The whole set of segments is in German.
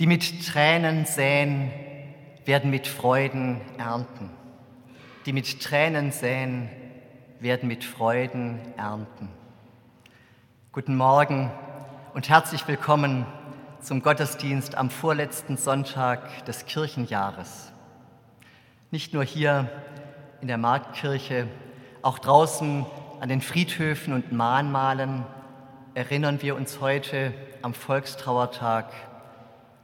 Die mit Tränen säen, werden mit Freuden ernten. Die mit Tränen säen, werden mit Freuden ernten. Guten Morgen und herzlich willkommen zum Gottesdienst am vorletzten Sonntag des Kirchenjahres. Nicht nur hier in der Marktkirche, auch draußen an den Friedhöfen und Mahnmalen erinnern wir uns heute am Volkstrauertag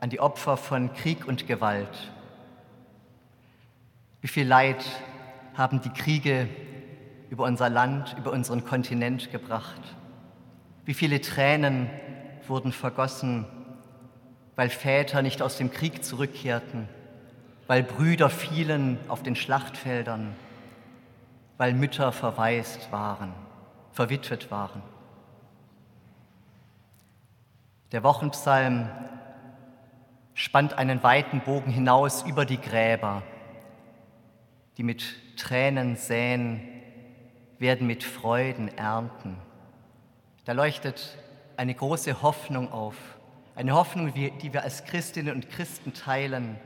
an die Opfer von Krieg und Gewalt. Wie viel Leid haben die Kriege über unser Land, über unseren Kontinent gebracht? Wie viele Tränen wurden vergossen, weil Väter nicht aus dem Krieg zurückkehrten, weil Brüder fielen auf den Schlachtfeldern, weil Mütter verwaist waren, verwitwet waren. Der Wochenpsalm spannt einen weiten Bogen hinaus über die Gräber, die mit Tränen säen, werden mit Freuden ernten. Da leuchtet eine große Hoffnung auf, eine Hoffnung, die wir als Christinnen und Christen teilen,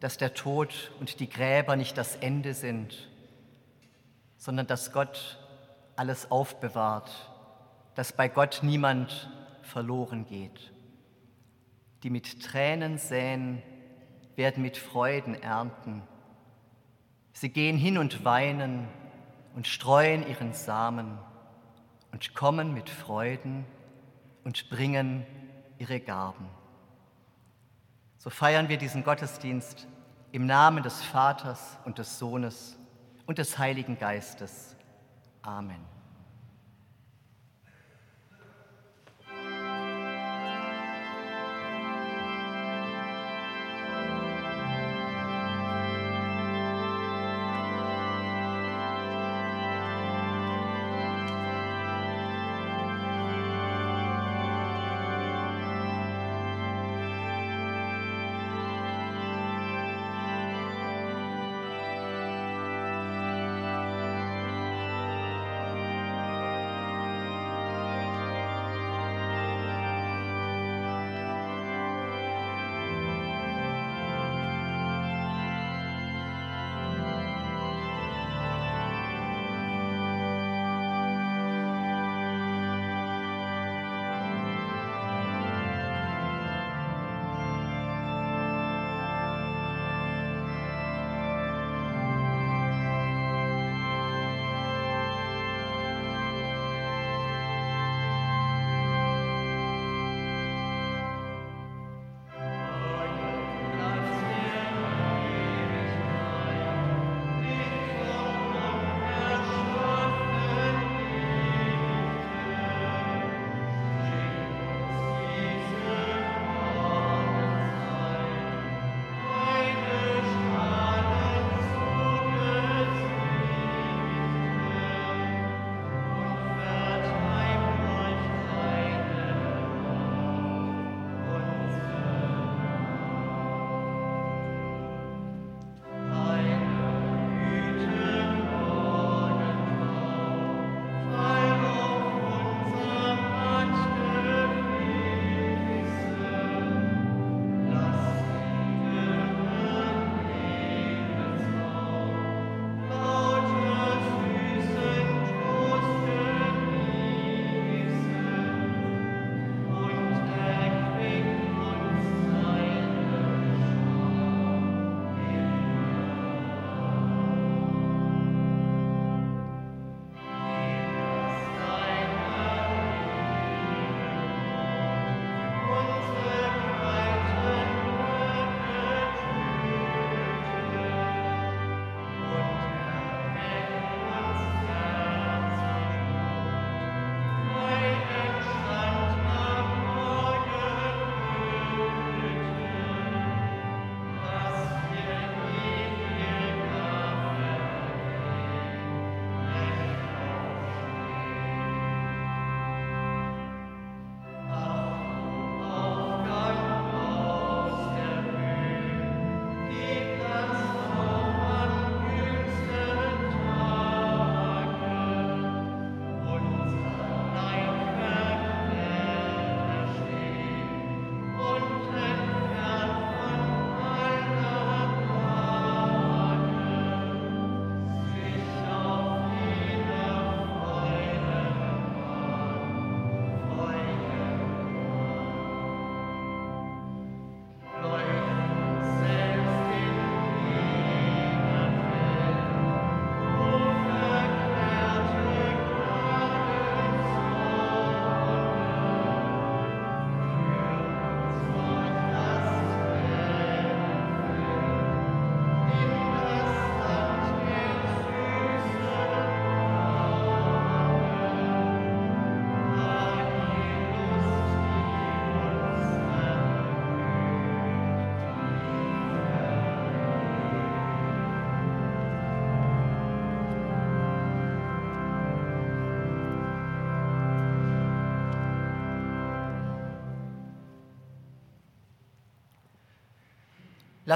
dass der Tod und die Gräber nicht das Ende sind, sondern dass Gott alles aufbewahrt, dass bei Gott niemand verloren geht. Die mit Tränen säen, werden mit Freuden ernten. Sie gehen hin und weinen und streuen ihren Samen und kommen mit Freuden und bringen ihre Gaben. So feiern wir diesen Gottesdienst im Namen des Vaters und des Sohnes und des Heiligen Geistes. Amen.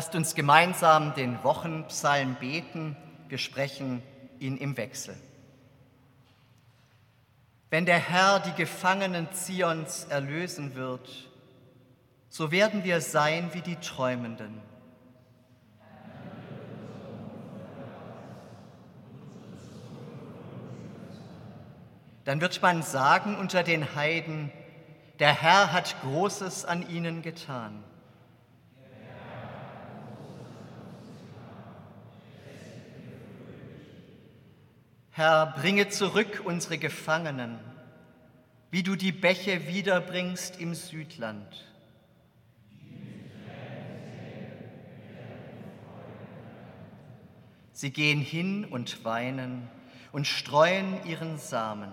Lasst uns gemeinsam den Wochenpsalm beten. Wir sprechen ihn im Wechsel. Wenn der Herr die Gefangenen Zions erlösen wird, so werden wir sein wie die Träumenden. Dann wird man sagen unter den Heiden, der Herr hat Großes an ihnen getan. Herr, bringe zurück unsere Gefangenen, wie du die Bäche wiederbringst im Südland. Sie gehen hin und weinen und streuen ihren Samen.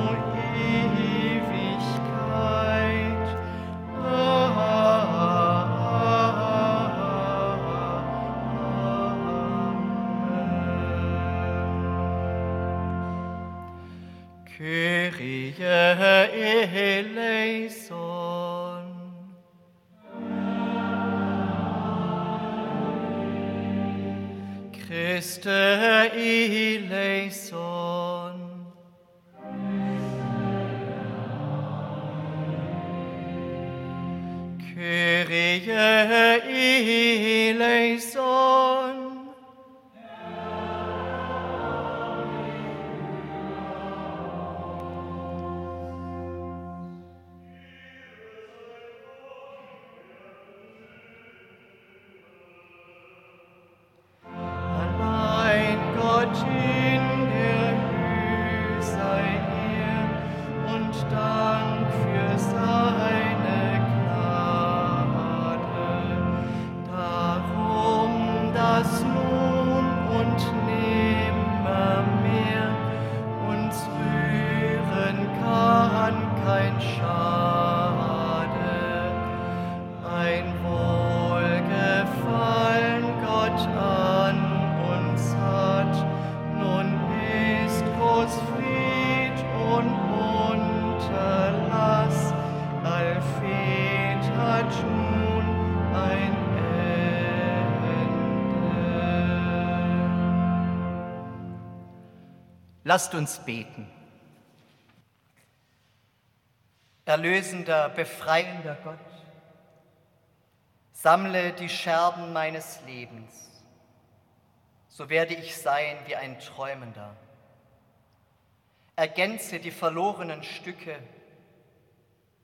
Lasst uns beten. Erlösender, befreiender Gott, sammle die Scherben meines Lebens, so werde ich sein wie ein Träumender. Ergänze die verlorenen Stücke,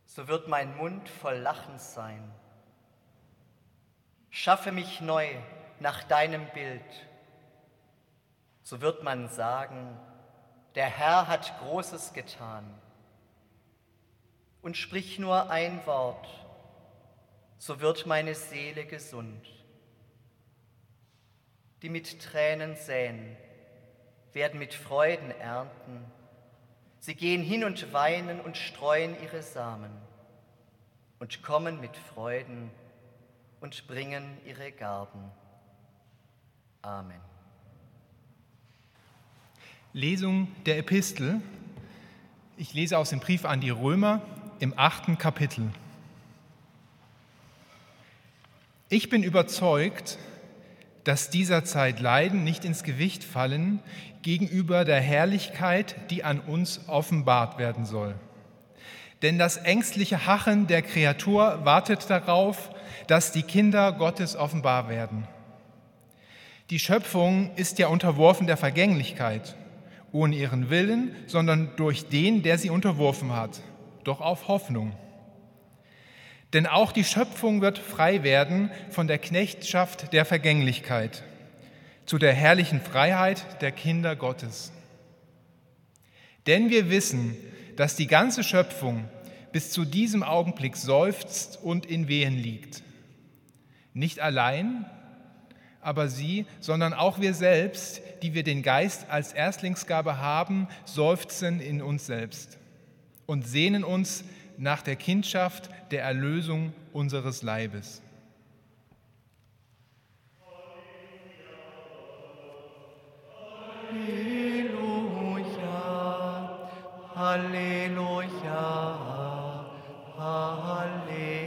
so wird mein Mund voll Lachen sein. Schaffe mich neu nach deinem Bild, so wird man sagen, der Herr hat Großes getan. Und sprich nur ein Wort, so wird meine Seele gesund. Die mit Tränen säen, werden mit Freuden ernten. Sie gehen hin und weinen und streuen ihre Samen und kommen mit Freuden und bringen ihre Garben. Amen. Lesung der Epistel. Ich lese aus dem Brief an die Römer im achten Kapitel. Ich bin überzeugt, dass dieser Zeit Leiden nicht ins Gewicht fallen gegenüber der Herrlichkeit, die an uns offenbart werden soll. Denn das ängstliche Hachen der Kreatur wartet darauf, dass die Kinder Gottes offenbar werden. Die Schöpfung ist ja unterworfen der Vergänglichkeit ohne ihren Willen, sondern durch den, der sie unterworfen hat, doch auf Hoffnung. Denn auch die Schöpfung wird frei werden von der Knechtschaft der Vergänglichkeit zu der herrlichen Freiheit der Kinder Gottes. Denn wir wissen, dass die ganze Schöpfung bis zu diesem Augenblick seufzt und in Wehen liegt. Nicht allein, aber sie, sondern auch wir selbst, die wir den Geist als Erstlingsgabe haben, seufzen in uns selbst und sehnen uns nach der Kindschaft der Erlösung unseres Leibes. Halleluja, Halleluja, Halleluja.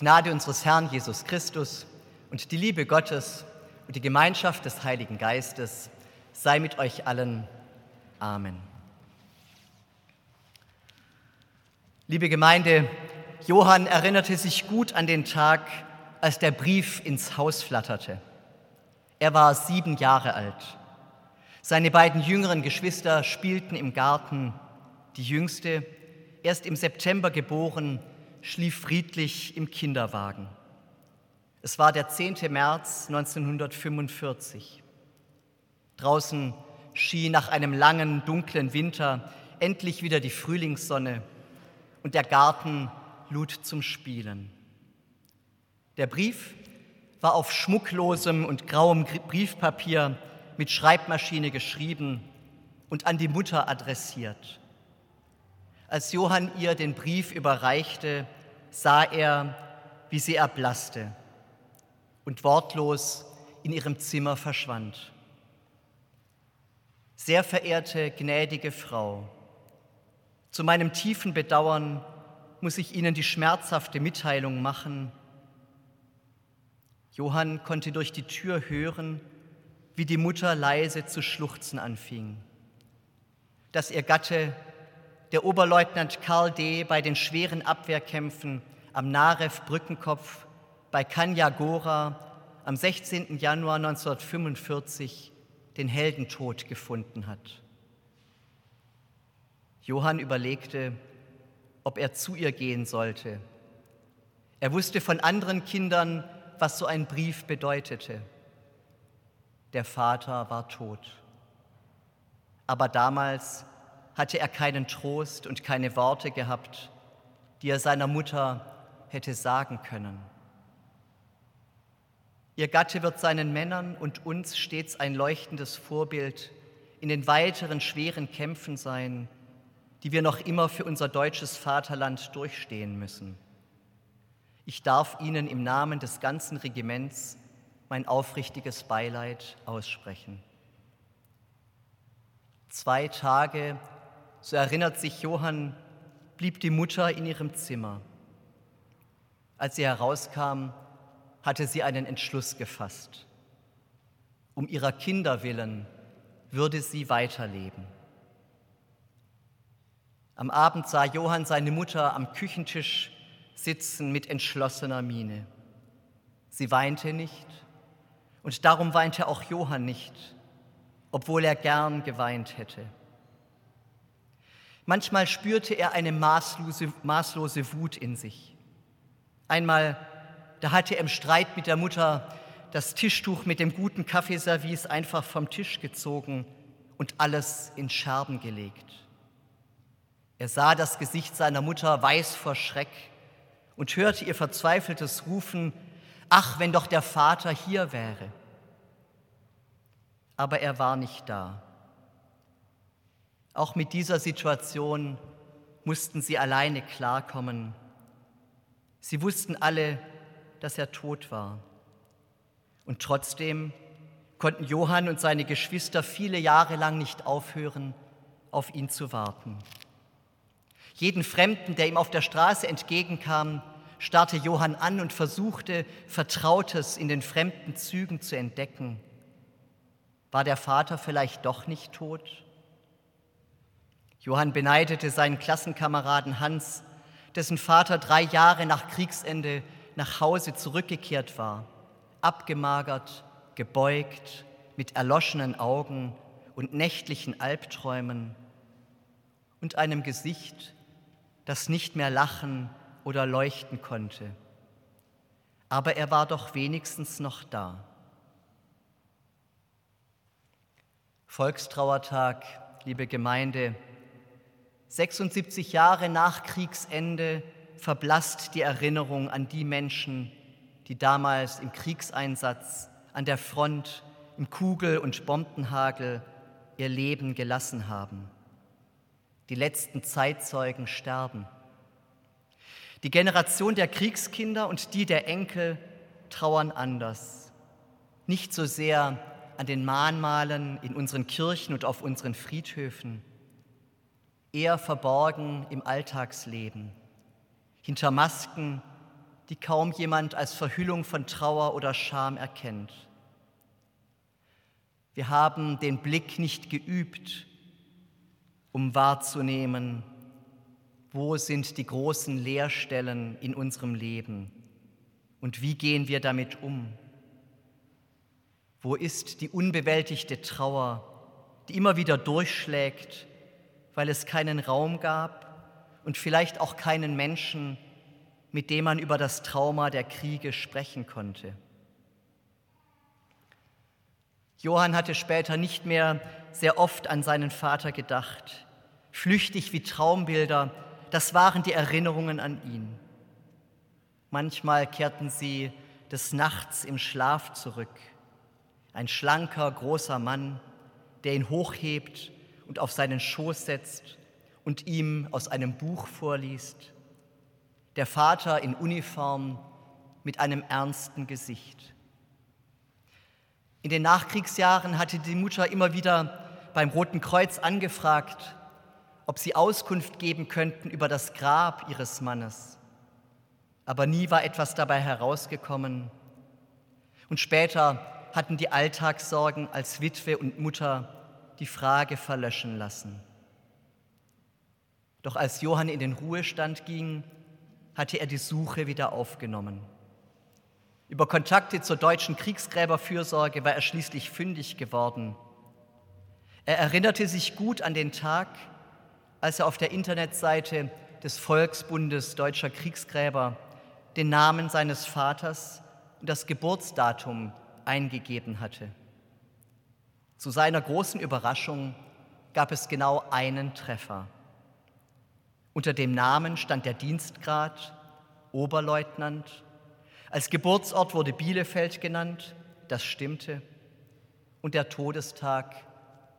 Gnade unseres Herrn Jesus Christus und die Liebe Gottes und die Gemeinschaft des Heiligen Geistes sei mit euch allen. Amen. Liebe Gemeinde, Johann erinnerte sich gut an den Tag, als der Brief ins Haus flatterte. Er war sieben Jahre alt. Seine beiden jüngeren Geschwister spielten im Garten. Die jüngste, erst im September geboren, schlief friedlich im Kinderwagen. Es war der 10. März 1945. Draußen schien nach einem langen, dunklen Winter endlich wieder die Frühlingssonne und der Garten lud zum Spielen. Der Brief war auf schmucklosem und grauem Briefpapier mit Schreibmaschine geschrieben und an die Mutter adressiert. Als Johann ihr den Brief überreichte, sah er, wie sie erblasste und wortlos in ihrem Zimmer verschwand. Sehr verehrte, gnädige Frau, zu meinem tiefen Bedauern muss ich Ihnen die schmerzhafte Mitteilung machen. Johann konnte durch die Tür hören, wie die Mutter leise zu schluchzen anfing. Dass ihr Gatte, der Oberleutnant Karl D., bei den schweren Abwehrkämpfen am Narew-Brückenkopf bei Kanyagora am 16. Januar 1945 den Heldentod gefunden hat. Johann überlegte, ob er zu ihr gehen sollte. Er wusste von anderen Kindern, was so ein Brief bedeutete. Der Vater war tot. Aber damals hatte er keinen Trost und keine Worte gehabt, die er seiner Mutter hätte sagen können. Ihr Gatte wird seinen Männern und uns stets ein leuchtendes Vorbild in den weiteren schweren Kämpfen sein, die wir noch immer für unser deutsches Vaterland durchstehen müssen. Ich darf Ihnen im Namen des ganzen Regiments mein aufrichtiges Beileid aussprechen. Zwei Tage, so erinnert sich Johann, blieb die Mutter in ihrem Zimmer. Als sie herauskam, hatte sie einen Entschluss gefasst. Um ihrer Kinder willen würde sie weiterleben. Am Abend sah Johann seine Mutter am Küchentisch sitzen mit entschlossener Miene. Sie weinte nicht und darum weinte auch Johann nicht, obwohl er gern geweint hätte. Manchmal spürte er eine maßlose, maßlose Wut in sich. Einmal, da hatte er im Streit mit der Mutter das Tischtuch mit dem guten Kaffeeservice einfach vom Tisch gezogen und alles in Scherben gelegt. Er sah das Gesicht seiner Mutter weiß vor Schreck und hörte ihr verzweifeltes Rufen, ach, wenn doch der Vater hier wäre. Aber er war nicht da. Auch mit dieser Situation mussten sie alleine klarkommen. Sie wussten alle, dass er tot war. Und trotzdem konnten Johann und seine Geschwister viele Jahre lang nicht aufhören, auf ihn zu warten. Jeden Fremden, der ihm auf der Straße entgegenkam, starrte Johann an und versuchte, Vertrautes in den fremden Zügen zu entdecken. War der Vater vielleicht doch nicht tot? Johann beneidete seinen Klassenkameraden Hans, dessen Vater drei Jahre nach Kriegsende nach Hause zurückgekehrt war, abgemagert, gebeugt, mit erloschenen Augen und nächtlichen Albträumen und einem Gesicht, das nicht mehr lachen oder leuchten konnte. Aber er war doch wenigstens noch da. Volkstrauertag, liebe Gemeinde, 76 Jahre nach Kriegsende verblasst die Erinnerung an die Menschen, die damals im Kriegseinsatz, an der Front, im Kugel- und Bombenhagel ihr Leben gelassen haben. Die letzten Zeitzeugen sterben. Die Generation der Kriegskinder und die der Enkel trauern anders. Nicht so sehr an den Mahnmalen in unseren Kirchen und auf unseren Friedhöfen, eher verborgen im Alltagsleben, hinter Masken, die kaum jemand als Verhüllung von Trauer oder Scham erkennt. Wir haben den Blick nicht geübt um wahrzunehmen, wo sind die großen Leerstellen in unserem Leben und wie gehen wir damit um? Wo ist die unbewältigte Trauer, die immer wieder durchschlägt, weil es keinen Raum gab und vielleicht auch keinen Menschen, mit dem man über das Trauma der Kriege sprechen konnte? Johann hatte später nicht mehr sehr oft an seinen Vater gedacht. Flüchtig wie Traumbilder, das waren die Erinnerungen an ihn. Manchmal kehrten sie des Nachts im Schlaf zurück. Ein schlanker, großer Mann, der ihn hochhebt und auf seinen Schoß setzt und ihm aus einem Buch vorliest. Der Vater in Uniform mit einem ernsten Gesicht. In den Nachkriegsjahren hatte die Mutter immer wieder beim Roten Kreuz angefragt, ob sie Auskunft geben könnten über das Grab ihres Mannes. Aber nie war etwas dabei herausgekommen. Und später hatten die Alltagssorgen als Witwe und Mutter die Frage verlöschen lassen. Doch als Johann in den Ruhestand ging, hatte er die Suche wieder aufgenommen. Über Kontakte zur deutschen Kriegsgräberfürsorge war er schließlich fündig geworden. Er erinnerte sich gut an den Tag, als er auf der Internetseite des Volksbundes deutscher Kriegsgräber den Namen seines Vaters und das Geburtsdatum eingegeben hatte. Zu seiner großen Überraschung gab es genau einen Treffer. Unter dem Namen stand der Dienstgrad Oberleutnant. Als Geburtsort wurde Bielefeld genannt, das stimmte. Und der Todestag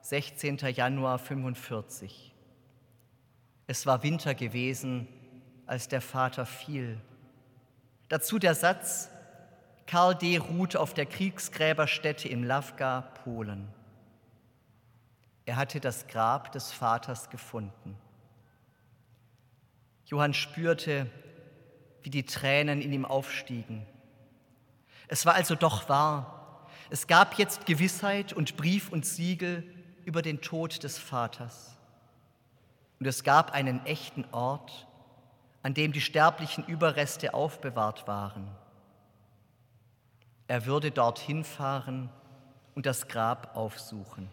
16. Januar 45. Es war Winter gewesen, als der Vater fiel. Dazu der Satz, Karl D. ruht auf der Kriegsgräberstätte in Lavga, Polen. Er hatte das Grab des Vaters gefunden. Johann spürte, wie die Tränen in ihm aufstiegen. Es war also doch wahr. Es gab jetzt Gewissheit und Brief und Siegel über den Tod des Vaters. Und es gab einen echten Ort, an dem die sterblichen Überreste aufbewahrt waren. Er würde dorthin fahren und das Grab aufsuchen.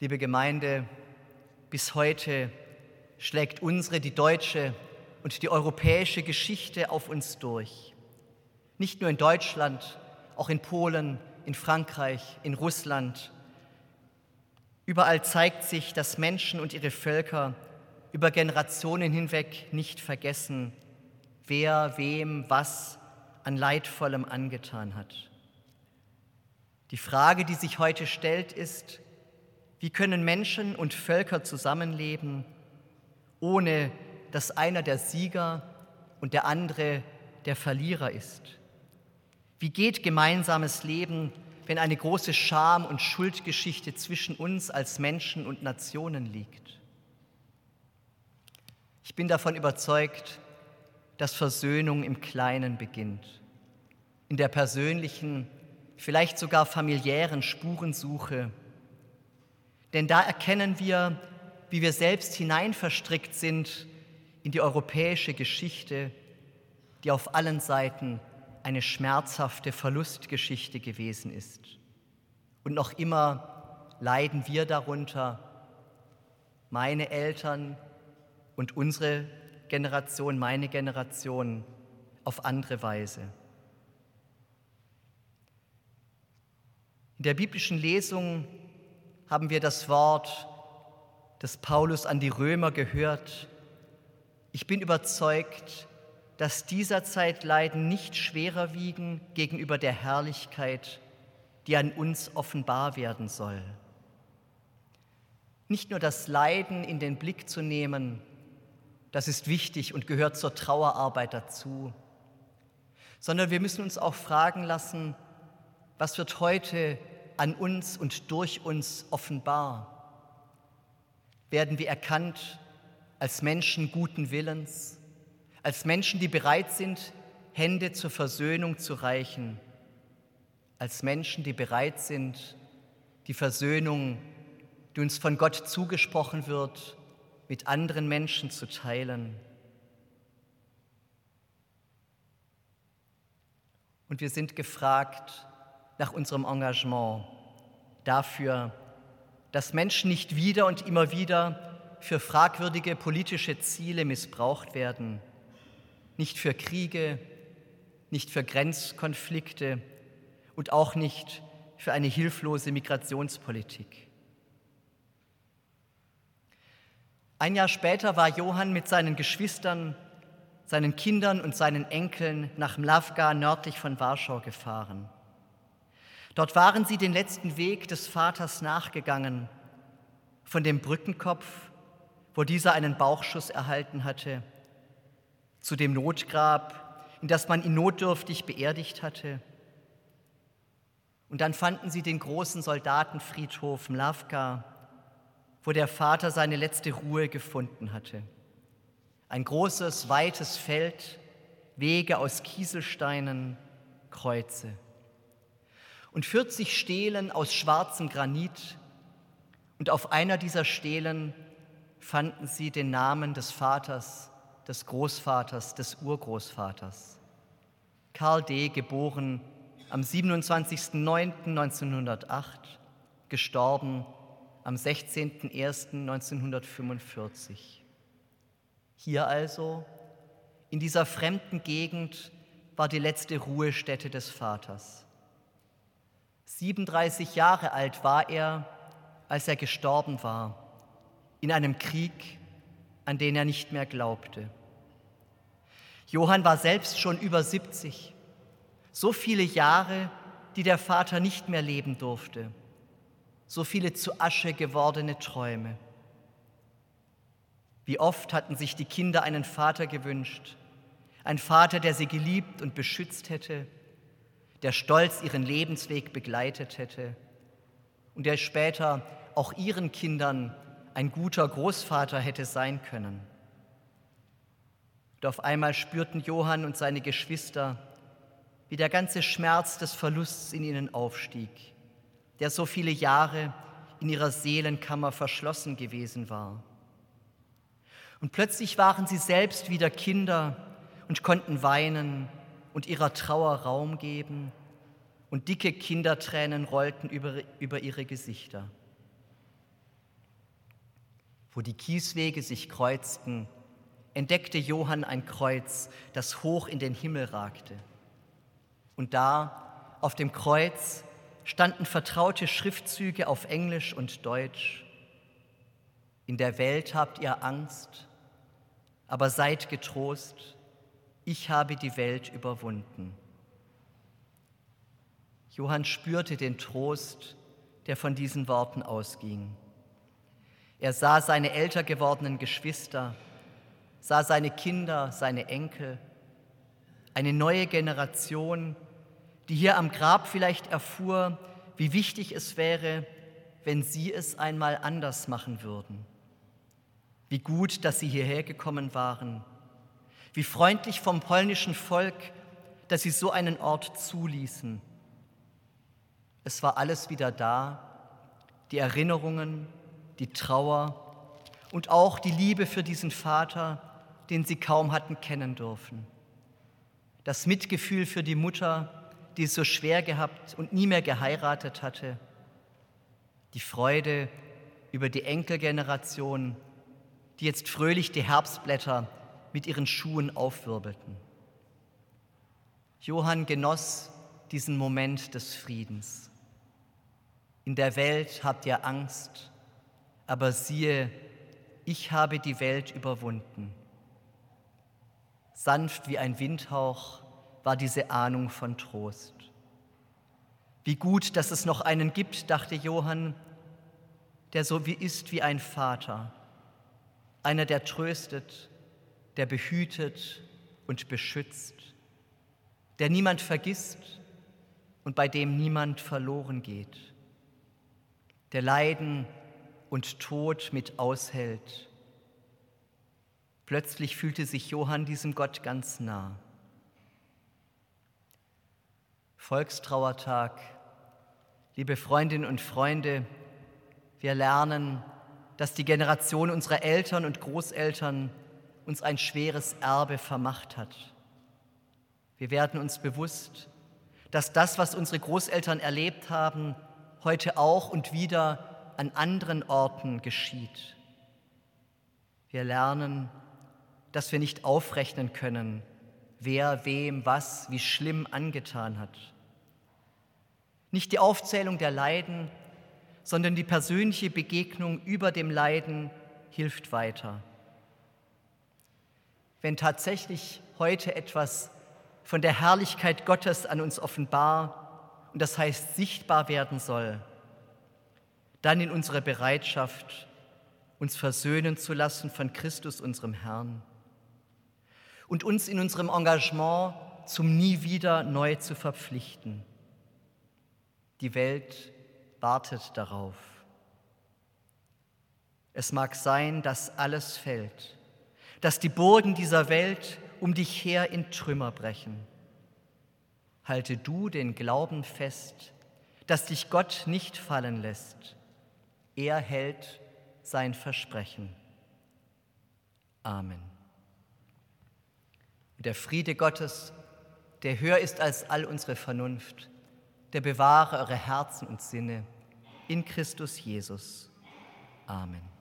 Liebe Gemeinde, bis heute schlägt unsere, die deutsche und die europäische Geschichte auf uns durch. Nicht nur in Deutschland, auch in Polen, in Frankreich, in Russland Überall zeigt sich, dass Menschen und ihre Völker über Generationen hinweg nicht vergessen, wer wem was an Leidvollem angetan hat. Die Frage, die sich heute stellt, ist, wie können Menschen und Völker zusammenleben, ohne dass einer der Sieger und der andere der Verlierer ist? Wie geht gemeinsames Leben wenn eine große Scham- und Schuldgeschichte zwischen uns als Menschen und Nationen liegt. Ich bin davon überzeugt, dass Versöhnung im Kleinen beginnt, in der persönlichen, vielleicht sogar familiären Spurensuche. Denn da erkennen wir, wie wir selbst hineinverstrickt sind in die europäische Geschichte, die auf allen Seiten eine schmerzhafte Verlustgeschichte gewesen ist. Und noch immer leiden wir darunter, meine Eltern und unsere Generation, meine Generation, auf andere Weise. In der biblischen Lesung haben wir das Wort des Paulus an die Römer gehört. Ich bin überzeugt, dass dieser Zeit Leiden nicht schwerer wiegen gegenüber der Herrlichkeit, die an uns offenbar werden soll. Nicht nur das Leiden in den Blick zu nehmen, das ist wichtig und gehört zur Trauerarbeit dazu, sondern wir müssen uns auch fragen lassen, was wird heute an uns und durch uns offenbar? Werden wir erkannt als Menschen guten Willens? als Menschen, die bereit sind, Hände zur Versöhnung zu reichen, als Menschen, die bereit sind, die Versöhnung, die uns von Gott zugesprochen wird, mit anderen Menschen zu teilen. Und wir sind gefragt nach unserem Engagement dafür, dass Menschen nicht wieder und immer wieder für fragwürdige politische Ziele missbraucht werden nicht für Kriege, nicht für Grenzkonflikte und auch nicht für eine hilflose Migrationspolitik. Ein Jahr später war Johann mit seinen Geschwistern, seinen Kindern und seinen Enkeln nach Mlavga nördlich von Warschau gefahren. Dort waren sie den letzten Weg des Vaters nachgegangen, von dem Brückenkopf, wo dieser einen Bauchschuss erhalten hatte, zu dem Notgrab, in das man ihn notdürftig beerdigt hatte. Und dann fanden sie den großen Soldatenfriedhof Mlavka, wo der Vater seine letzte Ruhe gefunden hatte. Ein großes, weites Feld, Wege aus Kieselsteinen, Kreuze. Und 40 Stelen aus schwarzem Granit. Und auf einer dieser Stelen fanden sie den Namen des Vaters, des Großvaters, des Urgroßvaters. Karl D., geboren am 27.09.1908, gestorben am 16.01.1945. Hier also, in dieser fremden Gegend, war die letzte Ruhestätte des Vaters. 37 Jahre alt war er, als er gestorben war, in einem Krieg, an den er nicht mehr glaubte. Johann war selbst schon über 70, so viele Jahre, die der Vater nicht mehr leben durfte, so viele zu Asche gewordene Träume. Wie oft hatten sich die Kinder einen Vater gewünscht, ein Vater, der sie geliebt und beschützt hätte, der stolz ihren Lebensweg begleitet hätte und der später auch ihren Kindern ein guter Großvater hätte sein können. Und auf einmal spürten Johann und seine Geschwister, wie der ganze Schmerz des Verlusts in ihnen aufstieg, der so viele Jahre in ihrer Seelenkammer verschlossen gewesen war. Und plötzlich waren sie selbst wieder Kinder und konnten weinen und ihrer Trauer Raum geben, und dicke Kindertränen rollten über, über ihre Gesichter. Wo die Kieswege sich kreuzten, entdeckte Johann ein Kreuz, das hoch in den Himmel ragte. Und da, auf dem Kreuz, standen vertraute Schriftzüge auf Englisch und Deutsch. In der Welt habt ihr Angst, aber seid getrost, ich habe die Welt überwunden. Johann spürte den Trost, der von diesen Worten ausging. Er sah seine älter gewordenen Geschwister, sah seine Kinder, seine Enkel, eine neue Generation, die hier am Grab vielleicht erfuhr, wie wichtig es wäre, wenn sie es einmal anders machen würden. Wie gut, dass sie hierher gekommen waren wie freundlich vom polnischen Volk, dass sie so einen Ort zuließen. Es war alles wieder da, die Erinnerungen, die Trauer und auch die Liebe für diesen Vater, den sie kaum hatten kennen dürfen. Das Mitgefühl für die Mutter, die es so schwer gehabt und nie mehr geheiratet hatte. Die Freude über die Enkelgeneration, die jetzt fröhlich die Herbstblätter mit ihren Schuhen aufwirbelten. Johann genoss diesen Moment des Friedens. In der Welt habt ihr Angst, aber siehe, ich habe die Welt überwunden. Sanft wie ein Windhauch war diese Ahnung von Trost. Wie gut, dass es noch einen gibt, dachte Johann, der so wie ist wie ein Vater, einer, der tröstet, der behütet und beschützt, der niemand vergisst und bei dem niemand verloren geht, der Leiden und Tod mit aushält. Plötzlich fühlte sich Johann diesem Gott ganz nah. Volkstrauertag, liebe Freundinnen und Freunde, wir lernen, dass die Generation unserer Eltern und Großeltern uns ein schweres Erbe vermacht hat. Wir werden uns bewusst, dass das, was unsere Großeltern erlebt haben, heute auch und wieder an anderen Orten geschieht. Wir lernen, dass wir nicht aufrechnen können, wer wem was wie schlimm angetan hat. Nicht die Aufzählung der Leiden, sondern die persönliche Begegnung über dem Leiden hilft weiter wenn tatsächlich heute etwas von der Herrlichkeit Gottes an uns offenbar und das heißt sichtbar werden soll, dann in unserer Bereitschaft, uns versöhnen zu lassen von Christus, unserem Herrn, und uns in unserem Engagement zum Nie wieder neu zu verpflichten. Die Welt wartet darauf. Es mag sein, dass alles fällt dass die Burgen dieser Welt um dich her in Trümmer brechen. Halte du den Glauben fest, dass dich Gott nicht fallen lässt. Er hält sein Versprechen. Amen. Der Friede Gottes, der höher ist als all unsere Vernunft, der bewahre eure Herzen und Sinne in Christus Jesus. Amen.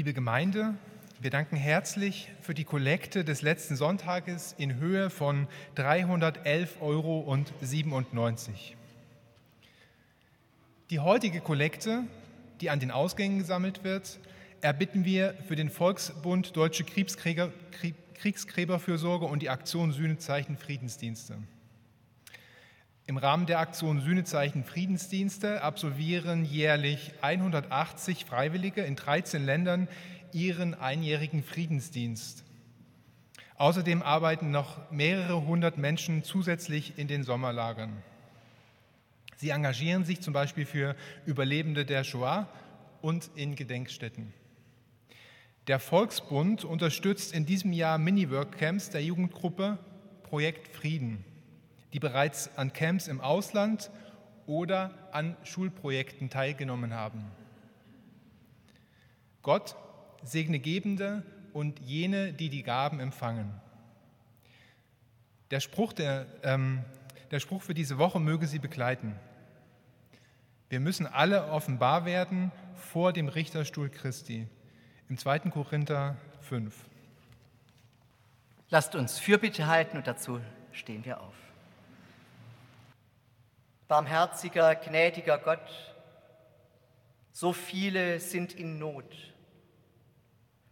Liebe Gemeinde, wir danken herzlich für die Kollekte des letzten Sonntages in Höhe von 311,97 Euro. Die heutige Kollekte, die an den Ausgängen gesammelt wird, erbitten wir für den Volksbund Deutsche Kriegsgräberfürsorge und die Aktion Sühnezeichen Friedensdienste. Im Rahmen der Aktion Sühnezeichen Friedensdienste absolvieren jährlich 180 Freiwillige in 13 Ländern ihren einjährigen Friedensdienst. Außerdem arbeiten noch mehrere hundert Menschen zusätzlich in den Sommerlagern. Sie engagieren sich zum Beispiel für Überlebende der Shoah und in Gedenkstätten. Der Volksbund unterstützt in diesem Jahr Mini-Workcamps der Jugendgruppe Projekt Frieden, die bereits an Camps im Ausland oder an Schulprojekten teilgenommen haben. Gott segne Gebende und jene, die die Gaben empfangen. Der Spruch, der, ähm, der Spruch für diese Woche möge Sie begleiten. Wir müssen alle offenbar werden vor dem Richterstuhl Christi. Im 2. Korinther 5. Lasst uns Fürbitte halten und dazu stehen wir auf. Barmherziger, gnädiger Gott, so viele sind in Not.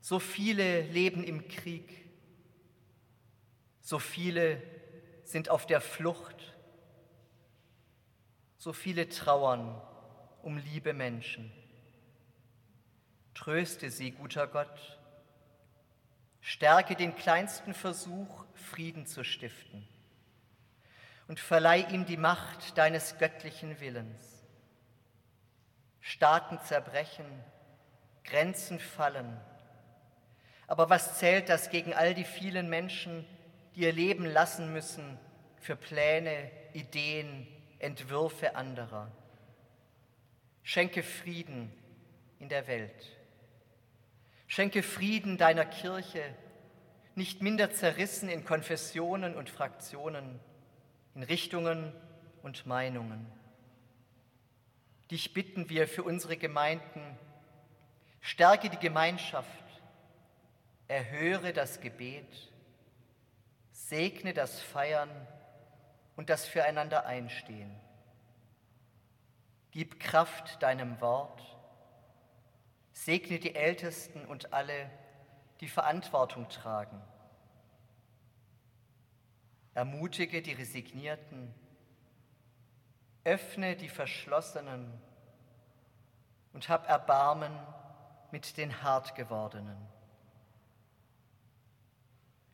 So viele leben im Krieg. So viele sind auf der Flucht. So viele trauern um liebe Menschen. Tröste sie, guter Gott. Stärke den kleinsten Versuch, Frieden zu stiften. Und verleih ihm die Macht deines göttlichen Willens. Staaten zerbrechen, Grenzen fallen, aber was zählt das gegen all die vielen Menschen, die ihr Leben lassen müssen für Pläne, Ideen, Entwürfe anderer? Schenke Frieden in der Welt. Schenke Frieden deiner Kirche, nicht minder zerrissen in Konfessionen und Fraktionen, in Richtungen und Meinungen. Dich bitten wir für unsere Gemeinden, stärke die Gemeinschaft, erhöre das Gebet, segne das Feiern und das Füreinander einstehen. Gib Kraft deinem Wort, segne die Ältesten und alle, die Verantwortung tragen. Ermutige die Resignierten, öffne die Verschlossenen und hab Erbarmen mit den Hartgewordenen.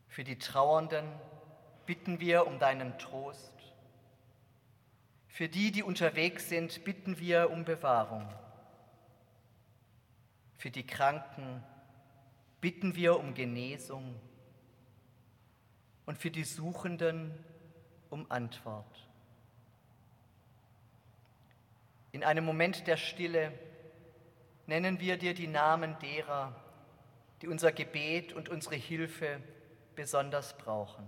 Für die Trauernden bitten wir um deinen Trost. Für die, die unterwegs sind, bitten wir um Bewahrung. Für die Kranken bitten wir um Genesung und für die Suchenden um Antwort. In einem Moment der Stille nennen wir dir die Namen derer, die unser Gebet und unsere Hilfe besonders brauchen.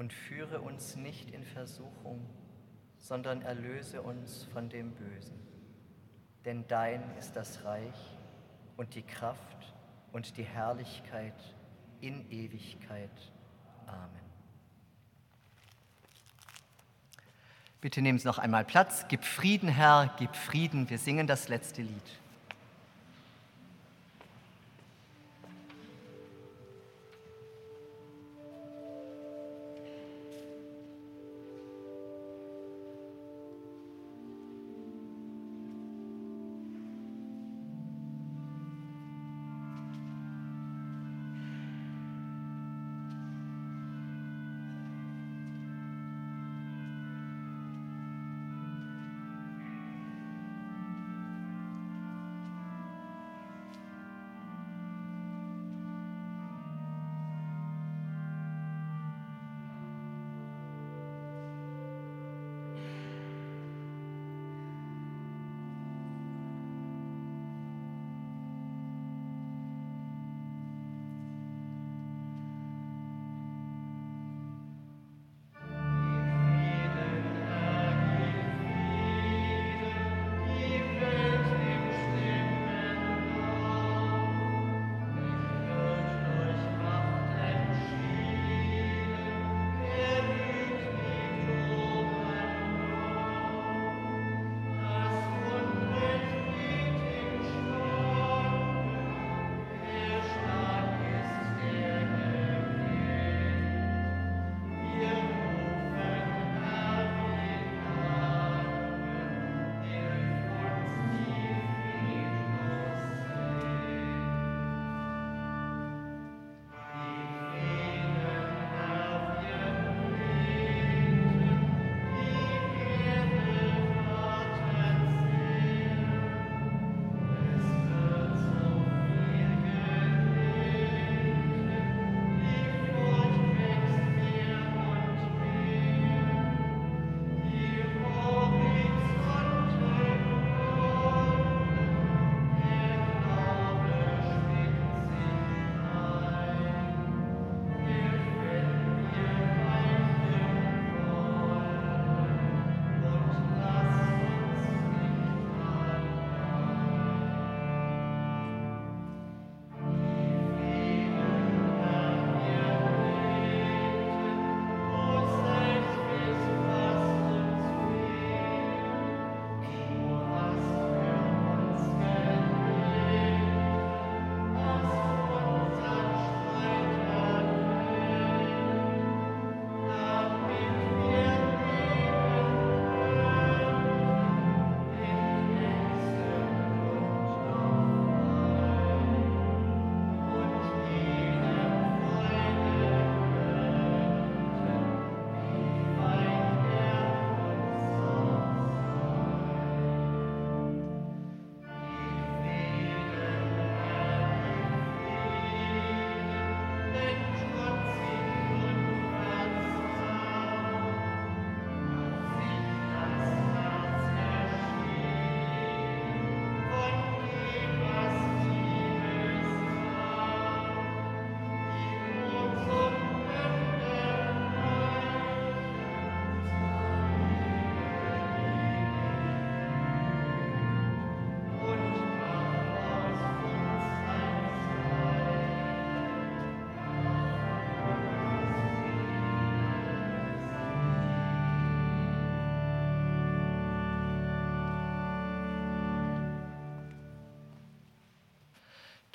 Und führe uns nicht in Versuchung, sondern erlöse uns von dem Bösen denn dein ist das Reich und die Kraft und die Herrlichkeit in Ewigkeit. Amen. Bitte nehmen Sie noch einmal Platz. Gib Frieden, Herr, gib Frieden. Wir singen das letzte Lied.